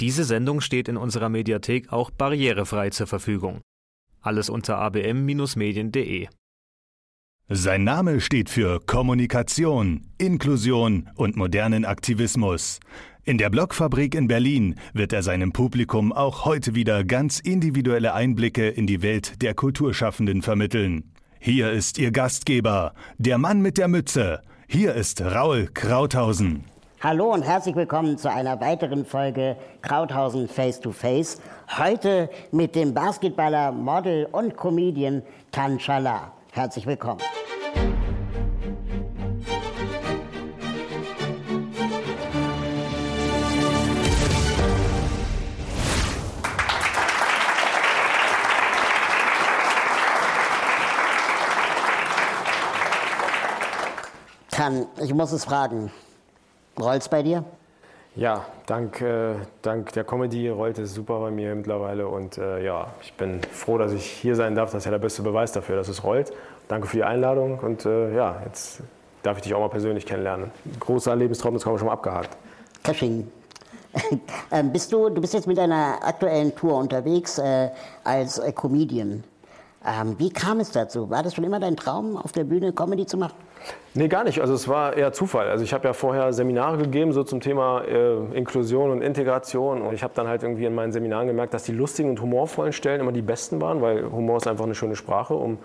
Diese Sendung steht in unserer Mediathek auch barrierefrei zur Verfügung. Alles unter abm-medien.de. Sein Name steht für Kommunikation, Inklusion und modernen Aktivismus. In der Blogfabrik in Berlin wird er seinem Publikum auch heute wieder ganz individuelle Einblicke in die Welt der Kulturschaffenden vermitteln. Hier ist Ihr Gastgeber, der Mann mit der Mütze. Hier ist Raul Krauthausen. Hallo und herzlich willkommen zu einer weiteren Folge Krauthausen Face to Face. Heute mit dem Basketballer, Model und Comedian Tanshala. Herzlich willkommen. Tan, ich muss es fragen. Rollt's bei dir? Ja, dank, äh, dank der Comedy rollt es super bei mir mittlerweile und äh, ja, ich bin froh, dass ich hier sein darf. Das ist ja der beste Beweis dafür, dass es rollt. Danke für die Einladung und äh, ja, jetzt darf ich dich auch mal persönlich kennenlernen. Großer Lebenstraum, das haben wir schon mal abgehakt. Kasching. ähm, bist du, du bist jetzt mit deiner aktuellen Tour unterwegs äh, als äh, Comedian. Ähm, wie kam es dazu? War das schon immer dein Traum, auf der Bühne Comedy zu machen? Nee, gar nicht. Also es war eher Zufall. Also ich habe ja vorher Seminare gegeben, so zum Thema äh, Inklusion und Integration. Und ich habe dann halt irgendwie in meinen Seminaren gemerkt, dass die lustigen und humorvollen Stellen immer die besten waren, weil Humor ist einfach eine schöne Sprache, um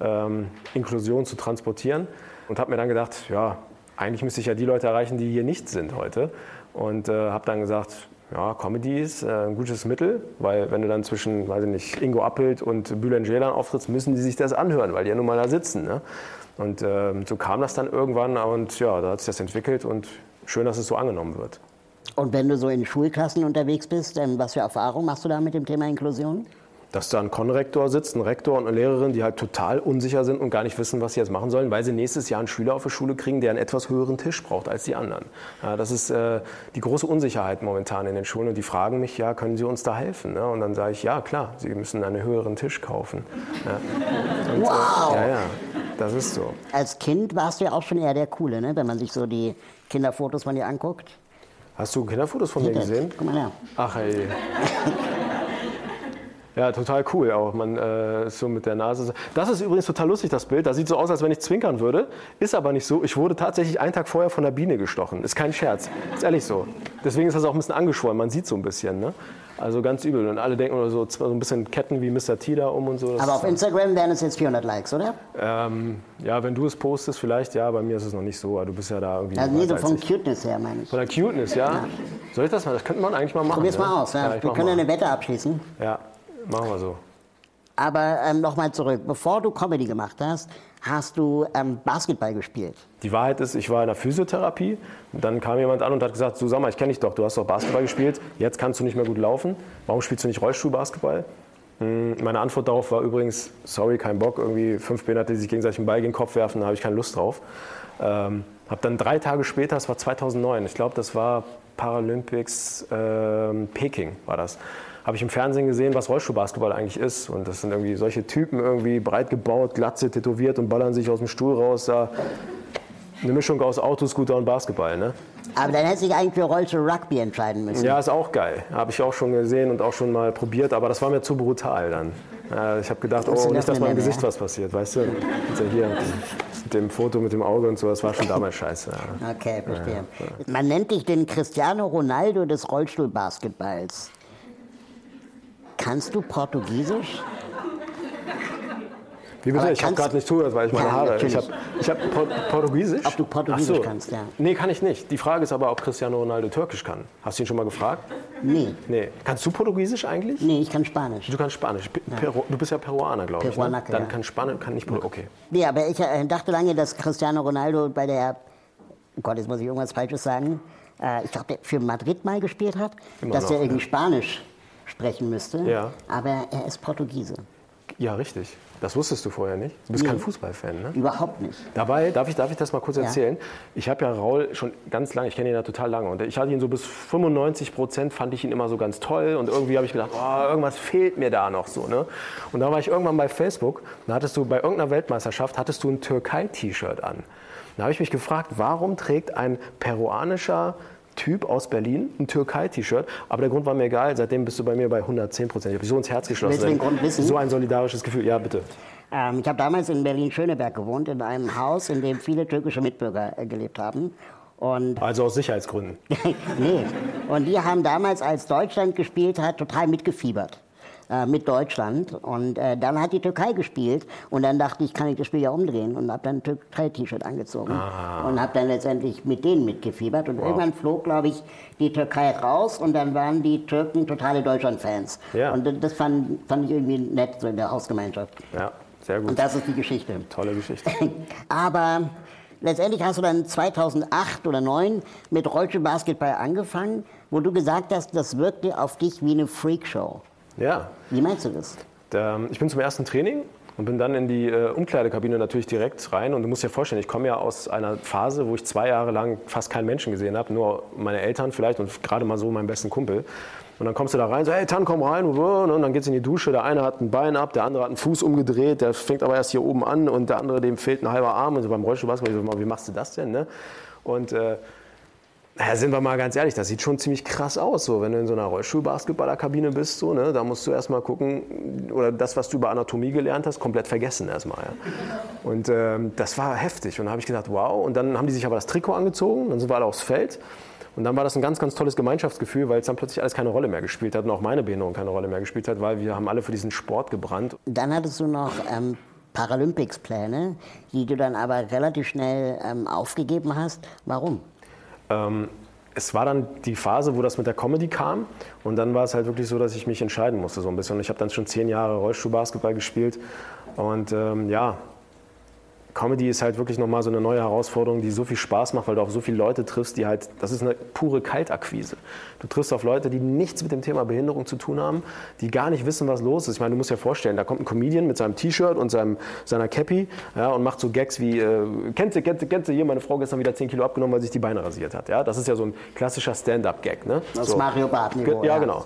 ähm, Inklusion zu transportieren. Und habe mir dann gedacht, ja, eigentlich müsste ich ja die Leute erreichen, die hier nicht sind heute. Und äh, habe dann gesagt, ja, Comedy ist äh, ein gutes Mittel, weil wenn du dann zwischen, weiß ich nicht, Ingo Appelt und Bülent auftrittst, müssen die sich das anhören, weil die ja nun mal da sitzen. Ne? Und äh, so kam das dann irgendwann und ja, da hat sich das entwickelt und schön, dass es so angenommen wird. Und wenn du so in Schulklassen unterwegs bist, ähm, was für Erfahrungen machst du da mit dem Thema Inklusion? Dass da ein Konrektor sitzt, ein Rektor und eine Lehrerin, die halt total unsicher sind und gar nicht wissen, was sie jetzt machen sollen, weil sie nächstes Jahr einen Schüler auf der Schule kriegen, der einen etwas höheren Tisch braucht als die anderen. Ja, das ist äh, die große Unsicherheit momentan in den Schulen und die fragen mich, ja, können Sie uns da helfen? Ne? Und dann sage ich, ja, klar, Sie müssen einen höheren Tisch kaufen. Ja. Und, wow! Äh, ja, ja, das ist so. Als Kind warst du ja auch schon eher der Coole, ne? wenn man sich so die Kinderfotos von dir anguckt. Hast du Kinderfotos von mir gesehen? Guck mal her. Ach ey. Ja, total cool auch. Man äh, so mit der Nase. Das ist übrigens total lustig, das Bild. Das sieht so aus, als wenn ich zwinkern würde. Ist aber nicht so. Ich wurde tatsächlich einen Tag vorher von der Biene gestochen. Ist kein Scherz. Ist ehrlich so. Deswegen ist das auch ein bisschen angeschwollen. Man sieht so ein bisschen. Ne? Also ganz übel. Und alle denken so, so ein bisschen Ketten wie Mr. T da um und so. Das aber auf Instagram wären es jetzt 400 Likes, oder? Ähm, ja, wenn du es postest, vielleicht ja. Bei mir ist es noch nicht so. Du bist ja da irgendwie. Also nee, so von Cuteness her, meine ich. Von der Cuteness, ja. ja. Soll ich das mal? Das könnte man eigentlich mal machen. Probier's ne? mal aus. Ja. Ja, Wir können ja eine Wette abschließen. Ja. Machen wir so. Aber ähm, nochmal zurück. Bevor du Comedy gemacht hast, hast du ähm, Basketball gespielt. Die Wahrheit ist, ich war in der Physiotherapie. Dann kam jemand an und hat gesagt, du sag mal, ich kenne dich doch, du hast doch Basketball gespielt. Jetzt kannst du nicht mehr gut laufen. Warum spielst du nicht Rollstuhlbasketball? Hm, meine Antwort darauf war übrigens, sorry, kein Bock. Irgendwie fünf Behinderte, die sich gegenseitig den Ball gegen den Kopf werfen, da habe ich keine Lust drauf. Ähm, habe dann drei Tage später, das war 2009, ich glaube, das war Paralympics äh, Peking, war das habe ich im Fernsehen gesehen, was Rollstuhlbasketball eigentlich ist. Und das sind irgendwie solche Typen, irgendwie breit gebaut, glatze, tätowiert und ballern sich aus dem Stuhl raus. Da eine Mischung aus Autoscooter und Basketball, ne? Aber dann hätte ich eigentlich für Rollstuhl Rugby entscheiden müssen. Ja, ist auch geil. Habe ich auch schon gesehen und auch schon mal probiert, aber das war mir zu brutal dann. Ich habe gedacht, oh, nicht, dass meinem Gesicht was passiert, weißt du? Hier mit dem Foto mit dem Auge und so, das war schon damals scheiße. Ja. Okay, verstehe. Man nennt dich den Cristiano Ronaldo des Rollstuhlbasketballs. Kannst du Portugiesisch? Wie bitte? ich habe gerade nicht zugehört, weil ich meine ja, Haare. Natürlich. Ich habe ich hab Por Portugiesisch. Ob du Portugiesisch so. kannst, ja. Nee, kann ich nicht. Die Frage ist aber, ob Cristiano Ronaldo Türkisch kann. Hast du ihn schon mal gefragt? Nee. Nee. Kannst du Portugiesisch eigentlich? Nee, ich kann Spanisch. Du kannst Spanisch. Ja. Du bist ja Peruaner, glaube ich. Ne? Dann ja. kann Spanisch, kann nicht Portugiesisch. Okay. Nee, aber ich äh, dachte lange, dass Cristiano Ronaldo bei der, oh Gott, jetzt muss ich irgendwas Falsches sagen, äh, ich glaube, für Madrid mal gespielt hat, Immer dass noch, er irgendwie Spanisch sprechen müsste. Ja. Aber er ist Portugiese. Ja, richtig. Das wusstest du vorher nicht. Du bist nee, kein Fußballfan, ne? Überhaupt nicht. Dabei, darf ich, darf ich das mal kurz erzählen? Ja. Ich habe ja Raul schon ganz lange, ich kenne ihn ja total lange. Und ich hatte ihn so bis 95 Prozent, fand ich ihn immer so ganz toll. Und irgendwie habe ich gedacht, oh, irgendwas fehlt mir da noch so. Ne? Und da war ich irgendwann bei Facebook, da hattest du bei irgendeiner Weltmeisterschaft, hattest du ein Türkei-T-Shirt an. Da habe ich mich gefragt, warum trägt ein peruanischer Typ aus Berlin, ein Türkei-T-Shirt, aber der Grund war mir egal, seitdem bist du bei mir bei 110 Prozent. Ich habe so ins Herz geschlossen. Willst du den Grund wissen? So ein solidarisches Gefühl, ja bitte. Ähm, ich habe damals in Berlin-Schöneberg gewohnt, in einem Haus, in dem viele türkische Mitbürger äh, gelebt haben. Und Also aus Sicherheitsgründen. nee. Und die haben damals, als Deutschland gespielt hat, total mitgefiebert. Äh, mit Deutschland. Und äh, dann hat die Türkei gespielt. Und dann dachte ich, kann ich das Spiel ja umdrehen. Und habe dann ein Türkei-T-Shirt angezogen. Und habe dann letztendlich mit denen mitgefiebert. Und irgendwann flog, glaube ich, die Türkei raus. Und dann waren die Türken totale Deutschland-Fans. Ja. Und das- fand, fand ich irgendwie nett, so in der Hausgemeinschaft. Ja, sehr gut. Und das ist die Geschichte. Tolle Geschichte. Aber letztendlich hast du dann 2008 oder 2009 mit Rollstuhlbasketball angefangen, wo du gesagt hast, das wirkte auf dich wie eine Freakshow. Ja, Wie meinst du das? Da, ich bin zum ersten Training und bin dann in die äh, Umkleidekabine natürlich direkt rein. Und du musst dir vorstellen, ich komme ja aus einer Phase, wo ich zwei Jahre lang fast keinen Menschen gesehen habe, nur meine Eltern vielleicht und gerade mal so meinen besten Kumpel. Und dann kommst du da rein, so, hey Tan, komm rein. Und dann geht's in die Dusche. Der eine hat ein Bein ab, der andere hat einen Fuß umgedreht, der fängt aber erst hier oben an und der andere, dem fehlt ein halber Arm. Und so beim Rollstuhlbasketball, ich so, wie machst du das denn? Ne? Und äh, ja, sind wir mal ganz ehrlich, das sieht schon ziemlich krass aus, so wenn du in so einer Rollstuhlbasketballerkabine bist, so, ne, da musst du erstmal gucken oder das, was du über Anatomie gelernt hast, komplett vergessen erstmal. Ja. Und ähm, das war heftig und da habe ich gedacht, wow. Und dann haben die sich aber das Trikot angezogen, dann sind wir alle aufs Feld. Und dann war das ein ganz, ganz tolles Gemeinschaftsgefühl, weil es dann plötzlich alles keine Rolle mehr gespielt hat und auch meine Behinderung keine Rolle mehr gespielt hat, weil wir haben alle für diesen Sport gebrannt. Dann hattest du noch ähm, Paralympics-Pläne, die du dann aber relativ schnell ähm, aufgegeben hast. Warum? Ähm, es war dann die Phase, wo das mit der Comedy kam. Und dann war es halt wirklich so, dass ich mich entscheiden musste so ein bisschen. Und ich habe dann schon zehn Jahre Rollstuhlbasketball gespielt. Und ähm, ja, Comedy ist halt wirklich nochmal so eine neue Herausforderung, die so viel Spaß macht, weil du auf so viele Leute triffst, die halt, das ist eine pure Kaltakquise. Du triffst auf Leute, die nichts mit dem Thema Behinderung zu tun haben, die gar nicht wissen, was los ist. Ich meine, du musst dir vorstellen, da kommt ein Comedian mit seinem T-Shirt und seinem, seiner Cappy ja, und macht so Gags wie, äh, kennst du, kennst du, kennst du, hier, meine Frau gestern wieder 10 Kilo abgenommen, weil sich die Beine rasiert hat. Ja? Das ist ja so ein klassischer Stand-up-Gag. Ne? Das so. Mario Barth-Niveau. Ge- Ja, genau.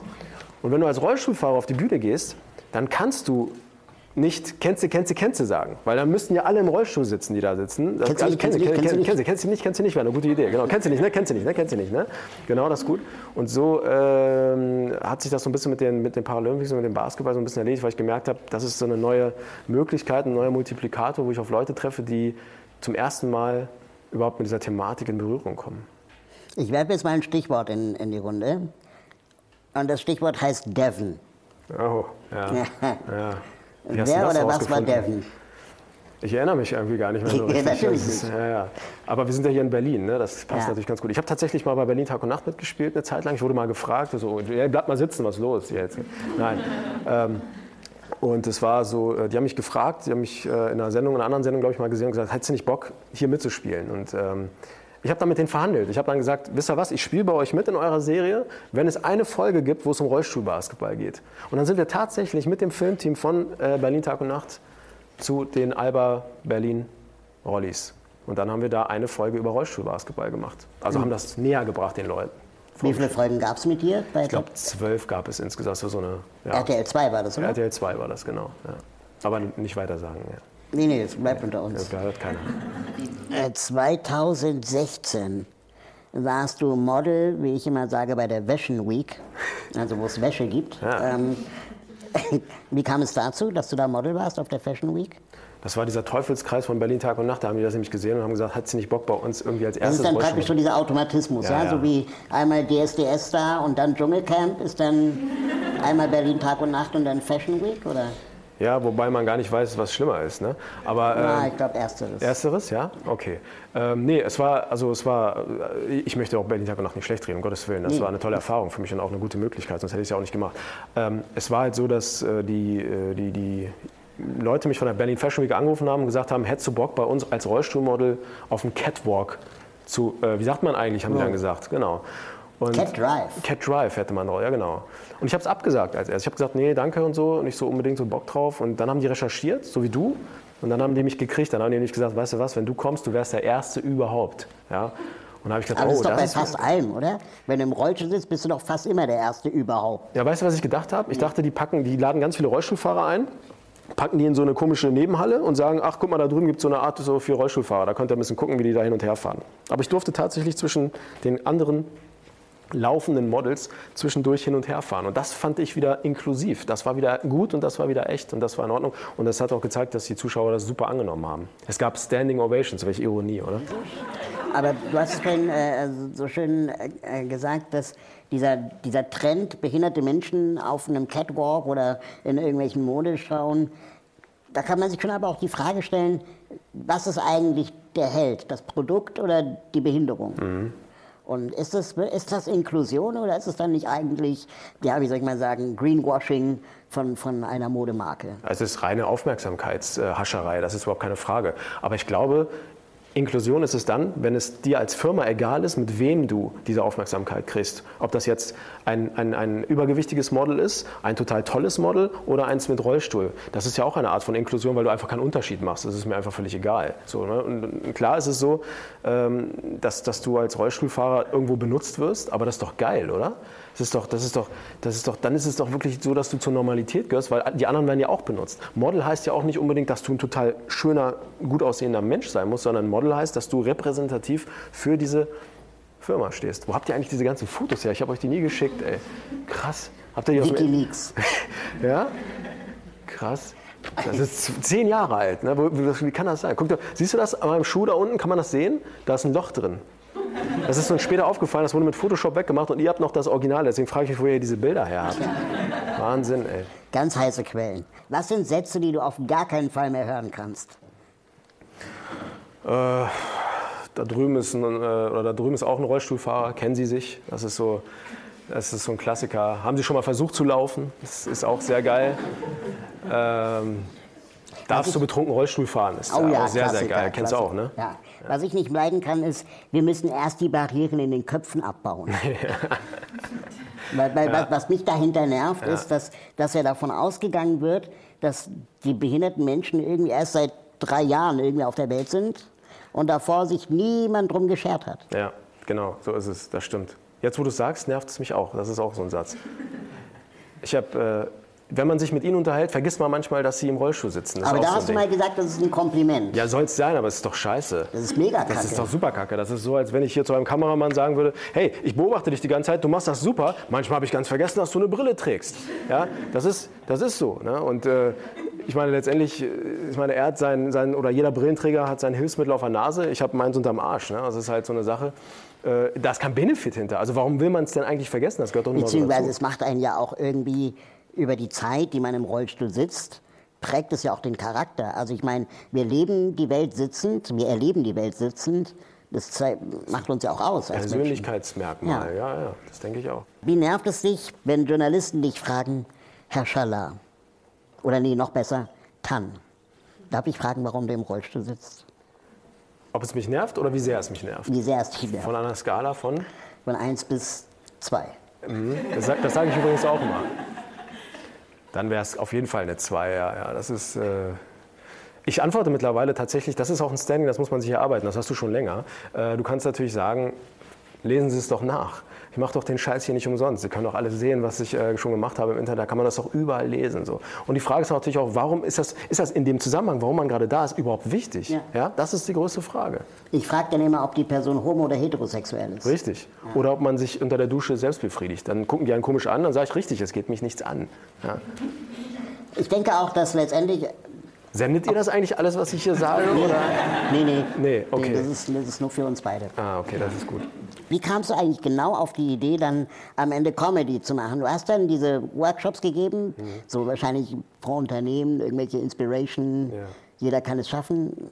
Und wenn du als Rollstuhlfahrer auf die Bühne gehst, dann kannst du nicht kennst du, kennst du, kennst du sagen. Weil dann müssten ja alle im Rollstuhl sitzen, die da sitzen. Das- Kennst du nicht, kennst du kennst kennst du, kennst du nicht, kennst du nicht, wäre eine gute Idee. Genau, kennst du nicht, ne? Kennst du nicht, ne? Kennst du nicht, ne? Genau, das ist gut. Und so ähm, hat sich das so ein bisschen mit den, mit den Paralympics und mit dem Basketball so ein bisschen erledigt, weil ich gemerkt habe, das ist so eine neue Möglichkeit, ein neuer Multiplikator, wo ich auf Leute treffe, die zum ersten Mal überhaupt mit dieser Thematik in Berührung kommen. Ich werfe jetzt mal ein Stichwort in, in die Runde. Und das Stichwort heißt Devon. Oh, ja. ja. Du Wer das oder was war rausgefunden? Devon? Ich erinnere mich irgendwie gar nicht mehr so Ja, richtig. natürlich Das ist, ja, ja. Aber wir sind ja hier in Berlin, ne? das passt Ja. natürlich ganz gut. Ich habe tatsächlich mal bei Berlin Tag und Nacht mitgespielt, eine Zeit lang. Ich wurde mal gefragt, so, hey, bleib mal sitzen, was ist los jetzt? Nein. Ähm, und es war so, äh, die haben mich gefragt, die haben mich äh, in einer Sendung, in einer anderen Sendung, glaube ich, mal gesehen und gesagt, hättest du nicht Bock, hier mitzuspielen? Und ähm, ich habe dann mit denen verhandelt. Ich habe dann gesagt, wisst ihr was, ich spiele bei euch mit in eurer Serie, wenn es eine Folge gibt, wo es um Rollstuhlbasketball geht. Und dann sind wir tatsächlich mit dem Filmteam von äh, Berlin Tag und Nacht zu den Alba Berlin Rollis. Und dann haben wir da eine Folge über Rollstuhlbasketball gemacht. Also haben das näher gebracht den Leuten. Wie viele Folgen gab es mit dir? Bei Ich glaube, zwölf gab es insgesamt so eine. Ja, RTL 2 war das, oder? RTL 2 war das, genau. Ja. Aber nicht weiter sagen. Ja. Nee, nee, das bleibt unter uns. Das hört keiner. Äh, 2016 warst du Model, wie ich immer sage, bei der Fashion Week, also wo es Wäsche gibt. Ja. Ähm, wie kam es dazu, dass du da Model warst auf der Fashion Week? Das war dieser Teufelskreis von Berlin Tag und Nacht. Da haben die das nämlich gesehen und haben gesagt, hat sie nicht Bock bei uns irgendwie als Das erstes ist dann praktisch so dieser Automatismus, Ja, ja. so wie einmal DSDS da und dann Dschungelcamp ist dann einmal Berlin Tag und Nacht und dann Fashion Week, oder? Ja, wobei man gar nicht weiß, was schlimmer ist. Ne? Aber Na, ähm, ich glaube ersteres. Ersteres, ja? Okay. Ähm, nee, es war, also es war, äh, ich möchte auch Berlin Tag und Nacht nicht schlecht reden, um Gottes Willen. Das Nee. war eine tolle Erfahrung für mich und auch eine gute Möglichkeit, sonst hätte ich es ja auch nicht gemacht. Ähm, es war halt so, dass äh, die, äh, die, die Leute mich von der Berlin Fashion Week angerufen haben und gesagt haben, hättest du Bock bei uns als Rollstuhlmodel auf dem Catwalk zu, äh, wie sagt man eigentlich, haben die dann gesagt, genau. Und Cat Drive. Cat Drive hätte man drauf, ja genau. Und ich habe es abgesagt als erstes. Ich habe gesagt, nee, danke und so, nicht so unbedingt so Bock drauf. Und dann haben die recherchiert, so wie du. Und dann haben die mich gekriegt. Dann haben die nämlich gesagt, weißt du was, wenn du kommst, du wärst der Erste überhaupt. Ja. Und dann habe ich gedacht, Aber das oh, ist doch bei das ist... fast allem, oder? Wenn du im Rollstuhl sitzt, bist du doch fast immer der Erste überhaupt. Ja, weißt du, was ich gedacht habe? Ich dachte, die packen, die laden ganz viele Rollstuhlfahrer ein, packen die in so eine komische Nebenhalle und sagen, ach guck mal, da drüben gibt es so eine Art so für Rollstuhlfahrer. Da könnt ihr ein bisschen gucken, wie die da hin und her fahren. Aber ich durfte tatsächlich zwischen den anderen laufenden Models zwischendurch hin und her fahren. Und das fand ich wieder inklusiv. Das war wieder gut und das war wieder echt und das war in Ordnung. Und das hat auch gezeigt, dass die Zuschauer das super angenommen haben. Es gab Standing Ovations, welche Ironie, oder? Aber du hast es vorhin äh, so schön äh, gesagt, dass dieser, dieser Trend, behinderte Menschen auf einem Catwalk oder in irgendwelchen Modeschauen, da kann man sich schon aber auch die Frage stellen, was ist eigentlich der Held, das Produkt oder die Behinderung? Mhm. Und ist das, ist das Inklusion oder ist es dann nicht eigentlich, ja, wie soll ich mal sagen, Greenwashing von, von einer Modemarke? Es ist reine Aufmerksamkeitshascherei, das ist überhaupt keine Frage. Aber ich glaube, Inklusion ist es dann, wenn es dir als Firma egal ist, mit wem du diese Aufmerksamkeit kriegst. Ob das jetzt ein, ein, ein übergewichtiges Model ist, ein total tolles Model oder eins mit Rollstuhl. Das ist ja auch eine Art von Inklusion, weil du einfach keinen Unterschied machst. Das ist mir einfach völlig egal. So, ne? Und klar ist es so, ähm, dass, dass du als Rollstuhlfahrer irgendwo benutzt wirst, aber das ist doch geil, oder? Das ist doch, das ist doch, das ist doch, dann ist es doch wirklich so, dass du zur Normalität gehörst, weil die anderen werden ja auch benutzt. Model heißt ja auch nicht unbedingt, dass du ein total schöner, gut aussehender Mensch sein musst, sondern Model heißt, dass du repräsentativ für diese Firma stehst. Wo habt ihr eigentlich diese ganzen Fotos her? Ich habe euch die nie geschickt, ey. Krass. Habt ihr die Wikileaks. ja? Krass. Das ist zehn Jahre alt. Ne? Wie kann das sein? Guck, siehst du das an meinem Schuh da unten? Kann man das sehen? Da ist ein Loch drin. Das ist uns später aufgefallen, das wurde mit Photoshop weggemacht und ihr habt noch das Original. Deswegen frage ich mich, wo ihr diese Bilder her habt. Wahnsinn, ey. Ganz heiße Quellen. Was sind Sätze, die du auf gar keinen Fall mehr hören kannst? Äh, da drüben ist ein, äh, oder da drüben ist auch ein Rollstuhlfahrer. Kennen Sie sich? Das ist so, das ist so ein Klassiker. Haben Sie schon mal versucht zu laufen? Das ist auch sehr geil. Ähm, Darfst du betrunken Rollstuhl fahren? Ist oh, ja, sehr, sehr geil. Kennst du auch, ne? Ja. Was ich nicht leiden kann, ist, wir müssen erst die Barrieren in den Köpfen abbauen. weil, weil ja. was mich dahinter nervt, ja. ist, dass, dass ja davon ausgegangen wird, dass die behinderten Menschen irgendwie erst seit drei Jahren irgendwie auf der Welt sind und davor sich niemand drum geschert hat. Ja, genau, so ist es, das stimmt. Jetzt, wo du es sagst, nervt es mich auch. Das ist auch so ein Satz. Ich habe äh, wenn man sich mit ihnen unterhält, vergisst man manchmal, dass sie im Rollstuhl sitzen. Das aber da so hast du mal gesagt, das ist ein Kompliment. Ja, soll es sein, aber es ist doch scheiße. Das ist mega kacke. Das ist doch super kacke. Das ist so, als wenn ich hier zu einem Kameramann sagen würde, hey, ich beobachte dich die ganze Zeit, du machst das super. Manchmal habe ich ganz vergessen, dass du eine Brille trägst. Ja, das ist, das ist so. Ne? Und äh, ich meine, letztendlich, äh, ich meine, er hat sein, sein, oder jeder Brillenträger hat sein Hilfsmittel auf der Nase. Ich habe meins unterm Arsch. Ne? Also das ist halt so eine Sache. Äh, da ist kein Benefit hinter. Also warum will man es denn eigentlich vergessen? Das gehört doch nur Beziehungsweise dazu. es macht einen ja auch irgendwie über die Zeit, die man im Rollstuhl sitzt, prägt es ja auch den Charakter. Also ich meine, wir leben die Welt sitzend, wir erleben die Welt sitzend. Das macht uns ja auch aus. Persönlichkeitsmerkmal, ja. ja, ja, das denke ich auch. Wie nervt es dich, wenn Journalisten dich fragen, Herr Schaller, oder nee, noch besser, Tan, darf ich fragen, warum du im Rollstuhl sitzt? Ob es mich nervt oder wie sehr es mich nervt? Wie sehr es dich nervt. Von einer Skala von? Von 1 bis 2. Mhm. Das, das sage ich übrigens auch immer dann wäre es auf jeden Fall eine 2. Ja, ja, das ist, äh ich antworte mittlerweile tatsächlich, das ist auch ein Standing, das muss man sich erarbeiten, das hast du schon länger. Äh, du kannst natürlich sagen, lesen Sie es doch nach ich mache doch den Scheiß hier nicht umsonst. Sie können doch alle sehen, was ich äh, schon gemacht habe im Internet. Da kann man das doch überall lesen. So. Und die Frage ist natürlich auch, warum ist das, ist das in dem Zusammenhang, warum man gerade da ist, überhaupt wichtig? Ja. ja? Das ist die größte Frage. Ich frage dann immer, ob die Person homo- oder heterosexuell ist. Richtig. Ja. Oder ob man sich unter der Dusche selbst befriedigt. Dann gucken die einen komisch an, dann sage ich, richtig, es geht mich nichts an. Ja. Ich denke auch, dass letztendlich Sendet ihr das eigentlich alles, was ich hier sage? Oder? Nee, nee. Nee, okay. Nee, das, ist, das ist nur für uns beide. Ah, okay, das ist gut. Wie kamst du eigentlich genau auf die Idee, dann am Ende Comedy zu machen? Du hast dann diese Workshops gegeben, mhm. so wahrscheinlich pro Unternehmen, irgendwelche Inspiration, ja. jeder kann es schaffen.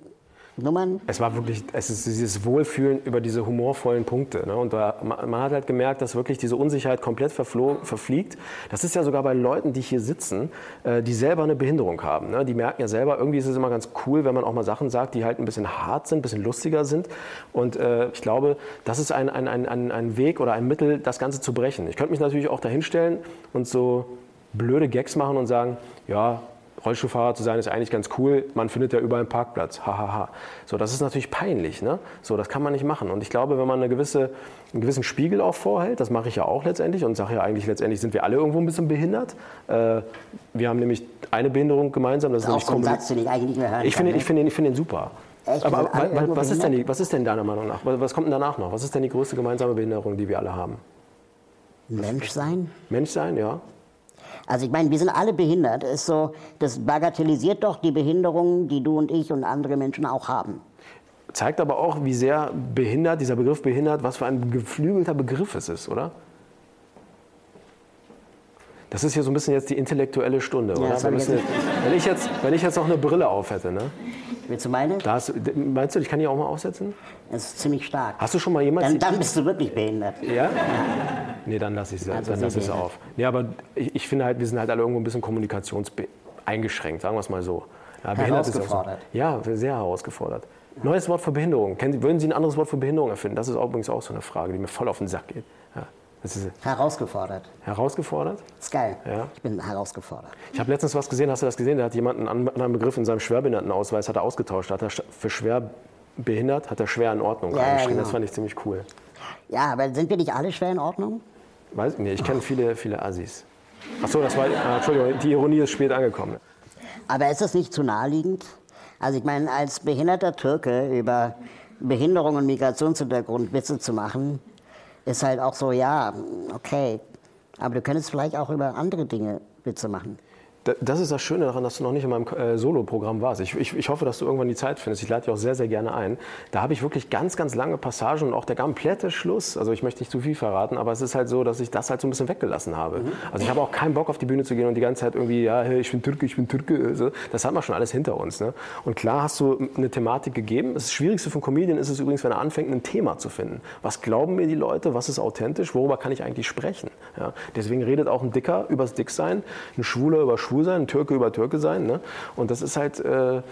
Nummern? Es war wirklich, es ist dieses Wohlfühlen über diese humorvollen Punkte. Ne? Und da, man hat halt gemerkt, dass wirklich diese Unsicherheit komplett verfliegt. Das ist ja sogar bei Leuten, die hier sitzen, äh, die selber eine Behinderung haben. Ne? Die merken ja selber, irgendwie ist es immer ganz cool, wenn man auch mal Sachen sagt, die halt ein bisschen hart sind, ein bisschen lustiger sind. Und äh, ich glaube, das ist ein, ein, ein, ein Weg oder ein Mittel, das Ganze zu brechen. Ich könnte mich natürlich auch dahinstellen und so blöde Gags machen und sagen, ja, Rollstuhlfahrer zu sein ist eigentlich ganz cool, man findet ja überall einen Parkplatz, hahaha. Ha, ha. So, das ist natürlich peinlich, ne? So, das kann man nicht machen. Und ich glaube, wenn man eine gewisse, einen gewissen Spiegel auch vorhält, das mache ich ja auch letztendlich und sage ja eigentlich, letztendlich sind wir alle irgendwo ein bisschen behindert. Äh, wir haben nämlich eine Behinderung gemeinsam, das, ist, auch so ein Satz, den ich eigentlich nicht mehr hören ich finde, ich finde, ich finde ihn super. Echt? Aber was ist, denn die, was ist denn deiner Meinung nach? Was kommt denn danach noch? Was ist denn die größte gemeinsame Behinderung, die wir alle haben? Mensch sein? Mensch sein, ja. Also ich meine, wir sind alle behindert. Ist so, das bagatellisiert doch die Behinderungen, die du und ich und andere Menschen auch haben. Zeigt aber auch, wie sehr behindert, dieser Begriff behindert, was für ein geflügelter Begriff es ist, oder? Das ist hier so ein bisschen jetzt die intellektuelle Stunde, Ja, oder? das ich müssen wenn, ich jetzt, wenn ich jetzt noch eine Brille auf hätte, ne? Willst du meine? Da hast, du- meinst du, ich kann die auch mal aufsetzen? Das ist ziemlich stark. Hast du schon mal jemals... Dann, dann bist du wirklich behindert. Ja? Nee, dann lasse ich es Also dann lass ich's auf. Nee, aber ich, ich finde halt, wir sind halt alle irgendwo ein bisschen kommunikationseingeschränkt, sagen wir es mal so. Ja, behindert ist auch so. Ja, sehr herausgefordert. Neues Wort für Behinderung. Kennen Sie, würden Sie ein anderes Wort für Behinderung erfinden? Das ist übrigens auch so eine Frage, die mir voll auf den Sack geht. Ja, das Herausgefordert. herausgefordert. Ist geil. Ja. Ich bin herausgefordert. Ich habe letztens was gesehen, hast du das gesehen? Da hat jemand einen an- anderen Begriff in seinem Schwerbehindertenausweis hat er ausgetauscht. Da hat er für schwer behindert, hat er schwer in Ordnung Ja, ja, genau. Das fand ich ziemlich cool. Ja, aber sind wir nicht alle schwer in Ordnung? Weiß ich nicht, ich kenne viele, viele Assis. Achso, das war, äh, Entschuldigung, die Ironie ist spät angekommen. Aber ist es nicht zu naheliegend? Also ich meine, als behinderter Türke über Behinderung und Migrationshintergrund Witze zu machen, ist halt auch so, ja, okay. Aber du könntest vielleicht auch über andere Dinge Witze machen. Da- Das ist das Schöne daran, dass du noch nicht in meinem äh, Solo-Programm warst. Ich, ich, ich hoffe, dass du irgendwann die Zeit findest. Ich lade dich auch sehr, sehr gerne ein. Da habe ich wirklich ganz, ganz lange Passagen und auch der komplette Schluss. Also ich möchte nicht zu viel verraten, aber es ist halt so, dass ich das halt so ein bisschen weggelassen habe. Also ich habe auch keinen Bock auf die Bühne zu gehen und die ganze Zeit irgendwie, ja, hey, ich bin Türke, ich bin Türke. So. Das hat man schon alles hinter uns. Ne? Und klar hast du eine Thematik gegeben. Das Schwierigste einen Comedian ist es übrigens, wenn er anfängt, ein Thema zu finden. Was glauben mir die Leute? Was ist authentisch? Worüber kann ich eigentlich sprechen? Ja? Deswegen redet auch ein Dicker übers Dicksein, ein Schwuler über Schwulsein, ein Türke über Türke sein. Ne? Und das ist halt, äh,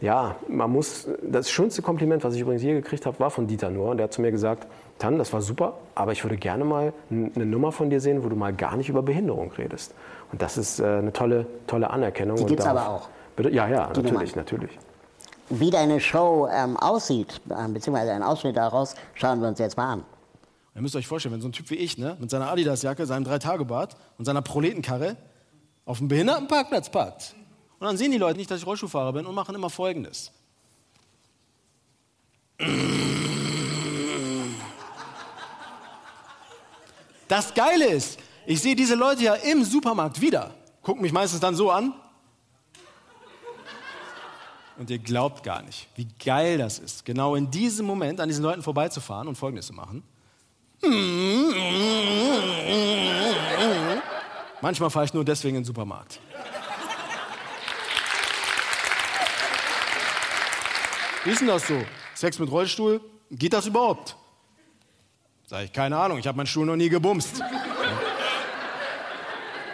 ja, man muss, das schönste Kompliment, was ich übrigens je gekriegt habe, war von Dieter Nuhr. Und der hat zu mir gesagt, Tan, das war super, aber ich würde gerne mal eine Nummer von dir sehen, wo du mal gar nicht über Behinderung redest. Und das ist äh, eine tolle, tolle Anerkennung. Die gibt's darauf- aber auch. Bitte? Ja, ja, Die natürlich, Nummer. natürlich. Wie deine Show ähm, aussieht, ähm, beziehungsweise ein Ausschnitt daraus, schauen wir uns jetzt mal an. Ihr müsst euch vorstellen, wenn so ein Typ wie ich, ne, mit seiner Adidas-Jacke, seinem Drei-Tage-Bart und seiner Proletenkarre auf dem Behindertenparkplatz parkt. Und dann sehen die Leute nicht, dass ich Rollschuhfahrer bin und machen immer Folgendes. Das Geile ist, ich sehe diese Leute ja im Supermarkt wieder, gucken mich meistens dann so an. Und ihr glaubt gar nicht, wie geil das ist, genau in diesem Moment an diesen Leuten vorbeizufahren und Folgendes zu machen. Manchmal fahre ich nur deswegen in den Supermarkt. Wie ist denn das so? Sex mit Rollstuhl? Geht das überhaupt? Sag ich, keine Ahnung, ich habe meinen Stuhl noch nie gebumst.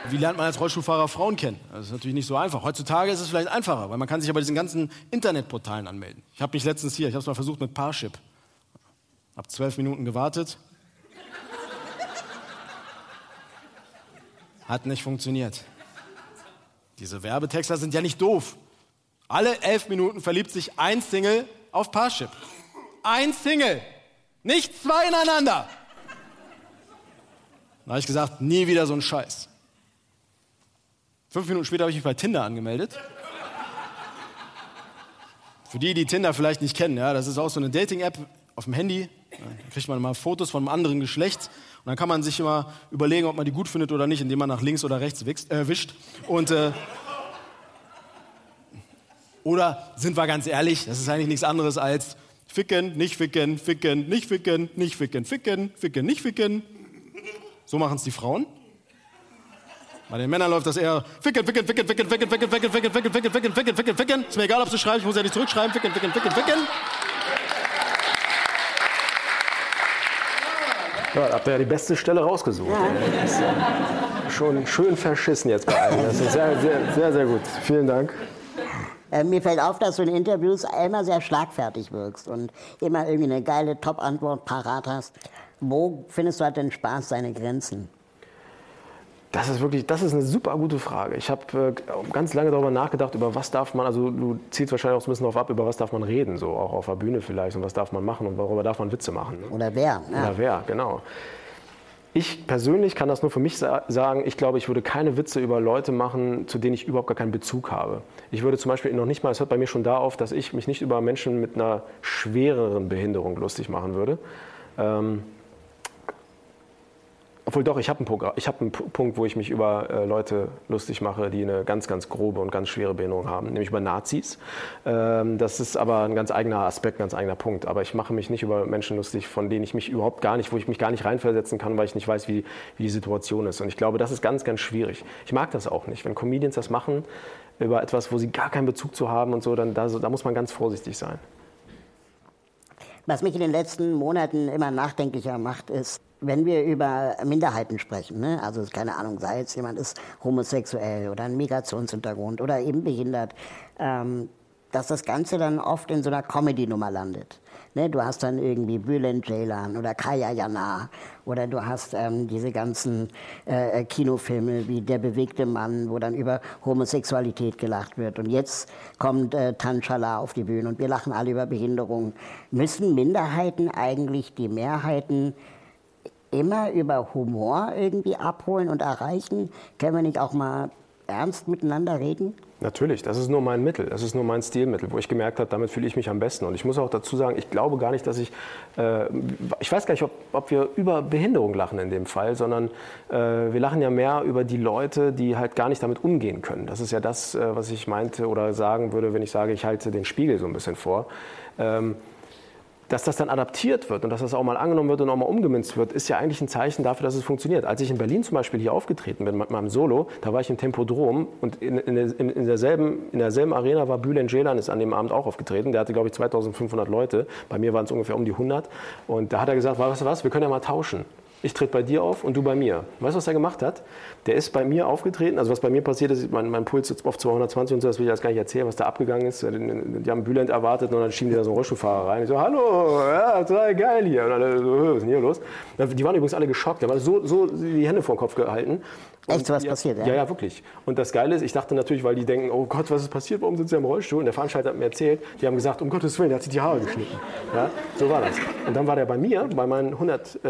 Wie lernt man als Rollstuhlfahrer Frauen kennen? Das ist natürlich nicht so einfach. Heutzutage ist es vielleicht einfacher, weil man kann sich ja bei diesen ganzen Internetportalen anmelden. Ich habe mich letztens hier, ich habe es mal versucht mit Parship. Hab zwölf Minuten gewartet. Hat nicht funktioniert. Diese Werbetexter sind ja nicht doof. Alle elf Minuten verliebt sich ein Single auf Parship. Ein Single. Nicht zwei ineinander. Da habe ich gesagt, nie wieder so ein Scheiß. Fünf Minuten später habe ich mich bei Tinder angemeldet. Für die, die Tinder vielleicht nicht kennen, ja, das ist auch so eine Dating-App auf dem Handy. Da kriegt man mal Fotos von einem anderen Geschlecht. Und dann kann man sich immer überlegen, ob man die gut findet oder nicht, indem man nach links oder rechts wichst, äh, wischt. Und, äh, oder sind wir ganz ehrlich, das ist eigentlich nichts anderes als ficken, nicht ficken, ficken, nicht ficken, nicht ficken, ficken, ficken, nicht ficken. So machen es die Frauen. Bei den Männern läuft das eher ficken, ficken, ficken, ficken, ficken, ficken, ficken, ficken, ficken, ficken, ficken, ficken, ficken. Ist mir egal, ob du schreibst, ich muss ja nicht zurückschreiben. Ficken, ficken, ficken, ficken. Ja, da habt ihr ja die beste Stelle rausgesucht. ja schon schön verschissen jetzt bei allen. Das ist sehr, sehr, sehr, sehr gut. Vielen Dank. Äh, mir fällt auf, dass du in Interviews immer sehr schlagfertig wirkst und immer irgendwie eine geile Top-Antwort parat hast. Wo findest du halt den Spaß seine Grenzen? Das ist wirklich, das ist eine super gute Frage. Ich habe äh, ganz lange darüber nachgedacht, über was darf man, also du ziehst wahrscheinlich auch ein bisschen darauf ab, über was darf man reden, so auch auf der Bühne vielleicht und was darf man machen und worüber darf man Witze machen. Ne? Oder wer? Ja. Oder wer, genau. Ich persönlich kann das nur für mich sa sagen. Ich glaube, ich würde keine Witze über Leute machen, zu denen ich überhaupt gar keinen Bezug habe. Ich würde zum Beispiel noch nicht mal, es hört bei mir schon da auf, dass ich mich nicht über Menschen mit einer schwereren Behinderung lustig machen würde. Ähm, Obwohl doch, ich habe einen, hab einen Punkt, wo ich mich über äh, Leute lustig mache, die eine ganz, ganz grobe und ganz schwere Behinderung haben, nämlich über Nazis. Ähm, das ist aber ein ganz eigener Aspekt, ganz eigener Punkt. Aber ich mache mich nicht über Menschen lustig, von denen ich mich überhaupt gar nicht, wo ich mich gar nicht reinversetzen kann, weil ich nicht weiß, wie, wie die Situation ist. Und ich glaube, das ist ganz, ganz schwierig. Ich mag das auch nicht. Wenn Comedians das machen über etwas, wo sie gar keinen Bezug zu haben und so, dann da, da muss man ganz vorsichtig sein. Was mich in den letzten Monaten immer nachdenklicher macht, ist, wenn wir über Minderheiten sprechen, ne? also keine Ahnung, sei es jemand ist homosexuell oder ein Migrationshintergrund oder eben behindert, ähm, dass das Ganze dann oft in so einer Comedy-Nummer landet. Ne, du hast dann irgendwie Bülent Ceylan oder Kaya Jana oder du hast ähm, diese ganzen äh, äh, Kinofilme wie Der bewegte Mann, wo dann über Homosexualität gelacht wird. Und jetzt kommt äh, Tanchala auf die Bühne und wir lachen alle über Behinderung. Müssen Minderheiten eigentlich die Mehrheiten immer über Humor irgendwie abholen und erreichen? Können wir nicht auch mal ernst miteinander reden? Natürlich, das ist nur mein Mittel, das ist nur mein Stilmittel, wo ich gemerkt habe, damit fühle ich mich am besten. Und ich muss auch dazu sagen, ich glaube gar nicht, dass ich, äh, ich weiß gar nicht, ob, ob, wir über Behinderung lachen in dem Fall, sondern äh, wir lachen ja mehr über die Leute, die halt gar nicht damit umgehen können. Das ist ja das, äh, was ich meinte oder sagen würde, wenn ich sage, ich halte den Spiegel so ein bisschen vor. Ähm, dass das dann adaptiert wird und dass das auch mal angenommen wird und auch mal umgemünzt wird, ist ja eigentlich ein Zeichen dafür, dass es funktioniert. Als ich in Berlin zum Beispiel hier aufgetreten bin mit meinem Solo, da war ich im Tempodrom und in, in, in, derselben, in derselben Arena war Bülent Ceylan ist an dem Abend auch aufgetreten. Der hatte, glaube ich, 2500 Leute. Bei mir waren es ungefähr um die 100. Und da hat er gesagt, weißt du was, wir können ja mal tauschen ich trete bei dir auf und du bei mir. Weißt du, was er gemacht hat? Der ist bei mir aufgetreten, also was bei mir passiert ist, mein, mein Puls ist auf 220 und so, das will ich jetzt gar nicht erzählen, was da abgegangen ist. Die haben Bülent erwartet und dann schieben die da so einen Rollstuhlfahrer rein. Ich so, hallo, ja, total geil hier. Und alle so, was ist denn hier los? Die waren übrigens alle geschockt, da waren so, so die Hände vor den Kopf gehalten. Und Echt, so was passiert, ja? Ja, ja, wirklich. Und das Geile ist, ich dachte natürlich, weil die denken, oh Gott, was ist passiert, warum sind sie im Rollstuhl? Und der Veranstalter hat mir erzählt, die haben gesagt, um Gottes Willen, der hat sich die Haare geschnitten. Ja, so war das. Und dann war der bei mir, bei meinen 100 äh,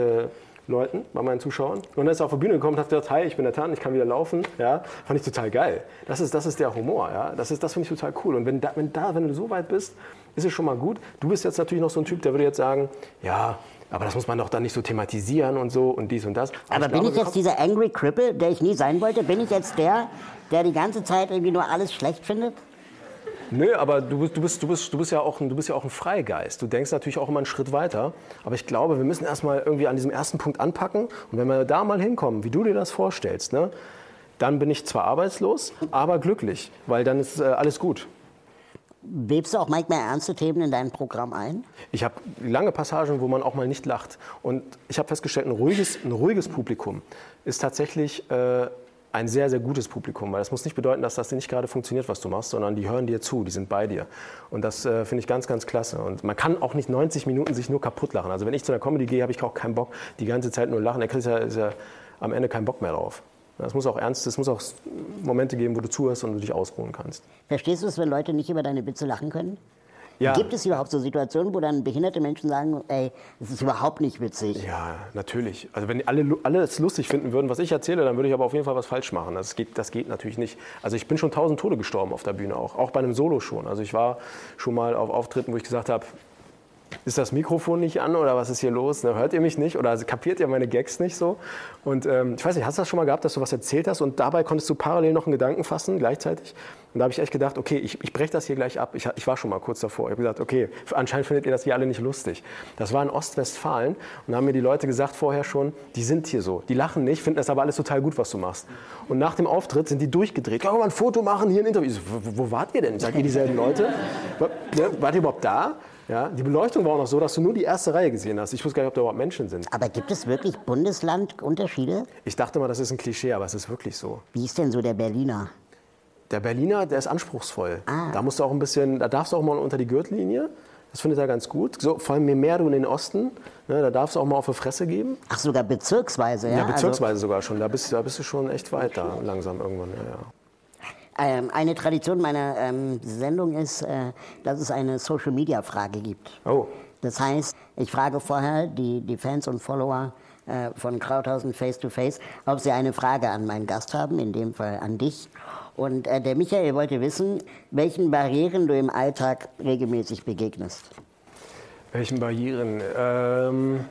Leuten, bei meinen Zuschauern. Und dann ist er auf die Bühne gekommen und hat gesagt, hi, ich bin der Tan, ich kann wieder laufen. Ja, fand ich total geil. Das ist, das ist der Humor. Ja? Das, das finde ich total cool. Und wenn, da, wenn, da, wenn du so weit bist, ist es schon mal gut. Du bist jetzt natürlich noch so ein Typ, der würde jetzt sagen, ja, aber das muss man doch dann nicht so thematisieren und so und dies und das. Aber, aber bin glaube, ich jetzt dieser Angry Cripple, der ich nie sein wollte? Bin ich jetzt der, der die ganze Zeit irgendwie nur alles schlecht findet? Nö, aber du bist, du, bist, du, bist, du, bist ja auch ein, du bist ja auch ein Freigeist. Du denkst natürlich auch immer einen Schritt weiter. Aber ich glaube, wir müssen erstmal irgendwie an diesem ersten Punkt anpacken. Und wenn wir da mal hinkommen, wie du dir das vorstellst, ne, dann bin ich zwar arbeitslos, aber glücklich, weil dann ist äh, alles gut. Webst du auch manchmal ernste Themen in dein Programm ein? Ich habe lange Passagen, wo man auch mal nicht lacht. Und ich habe festgestellt, ein ruhiges, ein ruhiges Publikum ist tatsächlich äh, ein sehr, sehr gutes Publikum. Weil das muss nicht bedeuten, dass das nicht gerade funktioniert, was du machst, sondern die hören dir zu, die sind bei dir. Und das äh, finde ich ganz, ganz klasse. Und man kann auch nicht 90 Minuten sich nur kaputt lachen. Also wenn ich zu einer Comedy gehe, habe ich auch keinen Bock, die ganze Zeit nur lachen. Da kriegst du ja, ja am Ende keinen Bock mehr drauf. Es muss auch ernst, es muss auch Momente geben, wo du zuhörst und du dich ausruhen kannst. Verstehst du es, wenn Leute nicht über deine Witze lachen können? Ja. Gibt es überhaupt so Situationen, wo dann behinderte Menschen sagen, ey, das ist überhaupt nicht witzig? Ja, natürlich. Also wenn alle, alle es lustig finden würden, was ich erzähle, dann würde ich aber auf jeden Fall was falsch machen. Das geht, das geht natürlich nicht. Also ich bin schon tausend Tode gestorben auf der Bühne auch, auch bei einem Solo schon. Also ich war schon mal auf Auftritten, wo ich gesagt habe, ist das Mikrofon nicht an oder was ist hier los? Ne, hört ihr mich nicht oder kapiert ihr meine Gags nicht so? Und ähm, ich weiß nicht, hast du das schon mal gehabt, dass du was erzählt hast und dabei konntest du parallel noch einen Gedanken fassen gleichzeitig? Und da habe ich echt gedacht, okay, ich, ich breche das hier gleich ab. Ich, ich, war schon mal kurz davor. Ich habe gesagt, okay, anscheinend findet ihr das hier alle nicht lustig. Das war in Ostwestfalen und da haben mir die Leute gesagt vorher schon, die sind hier so. Die lachen nicht, finden das aber alles total gut, was du machst. Und nach dem Auftritt sind die durchgedreht. Können wir mal ein Foto machen, hier ein Interview. So, wo, wart ihr denn? Seid ihr dieselben Leute? Ne, wart ihr überhaupt da? Ja, die Beleuchtung war auch noch so, dass du nur die erste Reihe gesehen hast. Ich wusste gar nicht, ob da überhaupt Menschen sind. Aber gibt es wirklich Bundeslandunterschiede? Ich dachte mal, das ist ein Klischee, aber es ist wirklich so. Wie ist denn so der Berliner? Der Berliner, der ist anspruchsvoll. Ah. Da musst du auch ein bisschen, da darfst du auch mal unter die Gürtellinie. Das findet er ganz gut. So, vor allem je mehr du in den Osten, ne, da darfst du auch mal auf die Fresse geben. Ach, sogar bezirksweise, ja? Ja, bezirksweise also, sogar schon. Da bist, da bist du schon echt weit da, langsam irgendwann. Ja, ja. Ähm, eine Tradition meiner ähm, Sendung ist, äh, dass es eine Social-Media-Frage gibt. Oh. Das heißt, ich frage vorher die, die Fans und Follower äh, von Krauthausen Face to Face, ob sie eine Frage an meinen Gast haben, in dem Fall an dich. Und äh, der Michael wollte wissen, welchen Barrieren du im Alltag regelmäßig begegnest. Welchen Barrieren? Ähm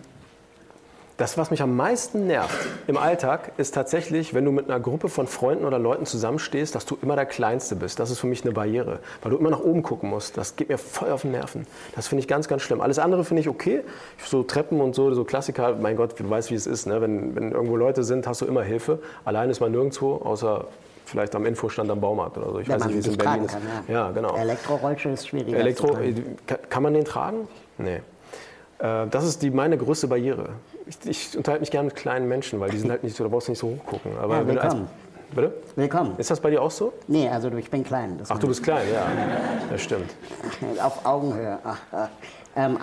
Das, was mich am meisten nervt im Alltag, ist tatsächlich, wenn du mit einer Gruppe von Freunden oder Leuten zusammenstehst, dass du immer der Kleinste bist. Das ist für mich eine Barriere, weil du immer nach oben gucken musst. Das geht mir voll auf den Nerven. Das finde ich ganz, ganz schlimm. Alles andere finde ich okay. So Treppen und so, so Klassiker, mein Gott, du weißt, wie es ist. Ne? Wenn, wenn irgendwo Leute sind, hast du immer Hilfe. Allein ist man nirgendwo, außer vielleicht am Infostand am Baumarkt oder so. Ich Wenn weiß nicht, wie es in Berlin ist. kann, ja. ja, genau. Elektrorollstuhl ist schwieriger. Elektro, äh, kann- kann man den tragen? Nee. Äh, Das ist die, meine größte Barriere. Ich, ich unterhalte mich gerne mit kleinen Menschen, weil die sind halt nicht so, da brauchst du nicht so hochgucken. Aber Ja, wenn du als, willkommen. bitte? Willkommen. Ist das bei dir auch so? Nee, also ich bin klein. Ach, du bist klein, ja. Das stimmt. Auf Augenhöhe. Ach, ach. Ähm,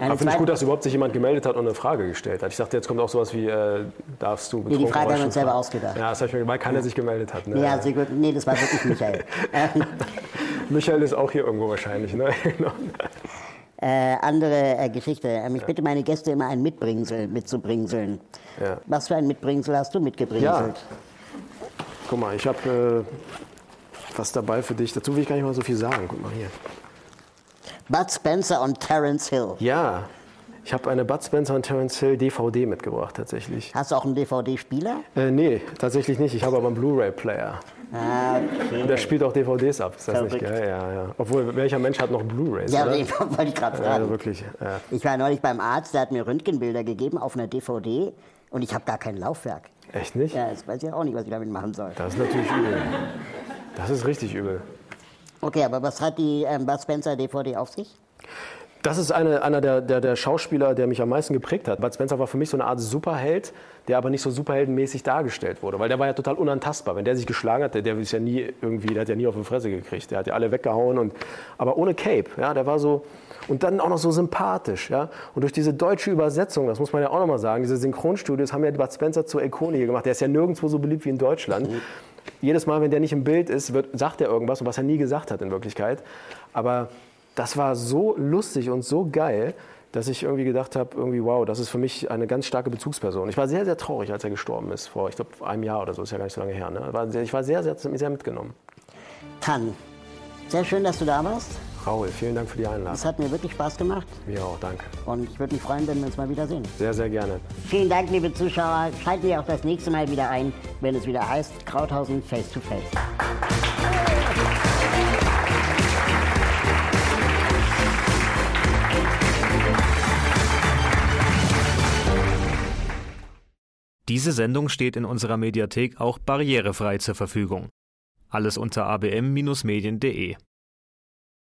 eine Aber finde ich gut, dass überhaupt sich jemand gemeldet hat und eine Frage gestellt hat. Ich dachte, jetzt kommt auch sowas wie, äh, darfst du die betrunken Frage haben wir uns selber ausgedacht. Ja, das habe ich mir, weil keiner sich gemeldet hat. Ne? Ja, gut. Nee, das war wirklich Michael. ähm, Michael ist auch hier irgendwo wahrscheinlich. Ne? Äh, andere äh, Geschichte. Ähm, ich bitte meine Gäste immer ein Mitbringsel mitzubringseln. Ja. Was für ein Mitbringsel hast du Ja. mitgebringselt? Guck mal, ich habe äh, was dabei für dich. Dazu will ich gar nicht mal so viel sagen. Guck mal hier. Bud Spencer und Terence Hill. Ja, ich habe eine Bud Spencer und Terence Hill DVD mitgebracht tatsächlich. Hast du auch einen DVD-Spieler? Äh, nee, tatsächlich nicht. Ich habe aber einen Blu-ray-Player. Ah, Und der spielt auch DVDs ab. Ist das nicht Verrückt. geil? Ja, ja. Obwohl, welcher Mensch hat noch Blu-rays, Ja, oder? wollte ich gerade Ja, fragen. wirklich. Ja. Ich war neulich beim Arzt, der hat mir Röntgenbilder gegeben auf einer DVD und ich habe gar kein Laufwerk. Echt nicht? Ja, jetzt weiß ich auch nicht, was ich damit machen soll. Das ist natürlich übel. Das ist richtig übel. Okay, aber was hat die ähm, Bud Spencer DVD auf sich? Das ist eine, einer der, der, der Schauspieler, der mich am meisten geprägt hat. Bud Spencer war für mich so eine Art Superheld, der aber nicht so superheldenmäßig dargestellt wurde, weil der war ja total unantastbar. Wenn der sich geschlagen hat, der, der ist ja nie irgendwie, der hat ja nie auf die Fresse gekriegt. Der hat ja alle weggehauen und aber ohne Cape, ja, der war so und dann auch noch so sympathisch, ja. Und durch diese deutsche Übersetzung, das muss man ja auch noch mal sagen, diese Synchronstudios haben ja Bud Spencer zur Ikone gemacht. Der ist ja nirgendwo so beliebt wie in Deutschland. Jedes Mal, wenn der nicht im Bild ist, wird, sagt er irgendwas, was er nie gesagt hat in Wirklichkeit. Aber das war so lustig und so geil, dass ich irgendwie gedacht habe, irgendwie wow, das ist für mich eine ganz starke Bezugsperson. Ich war sehr, sehr traurig, als er gestorben ist, vor, ich glaube, einem Jahr oder so, ist ja gar nicht so lange her. Ne? Ich war sehr, sehr, sehr mitgenommen. Tan. Sehr schön, dass du da warst. Raul, vielen Dank für die Einladung. Es hat mir wirklich Spaß gemacht Mir auch, danke. und ich würde mich freuen, wenn wir uns mal wiedersehen. Sehr, sehr gerne. Vielen Dank, liebe Zuschauer. Schalten Sie auch das nächste Mal wieder ein, wenn es wieder heißt Krauthausen Face to Face. Diese Sendung steht in unserer Mediathek auch barrierefrei zur Verfügung. Alles unter abm-medien.de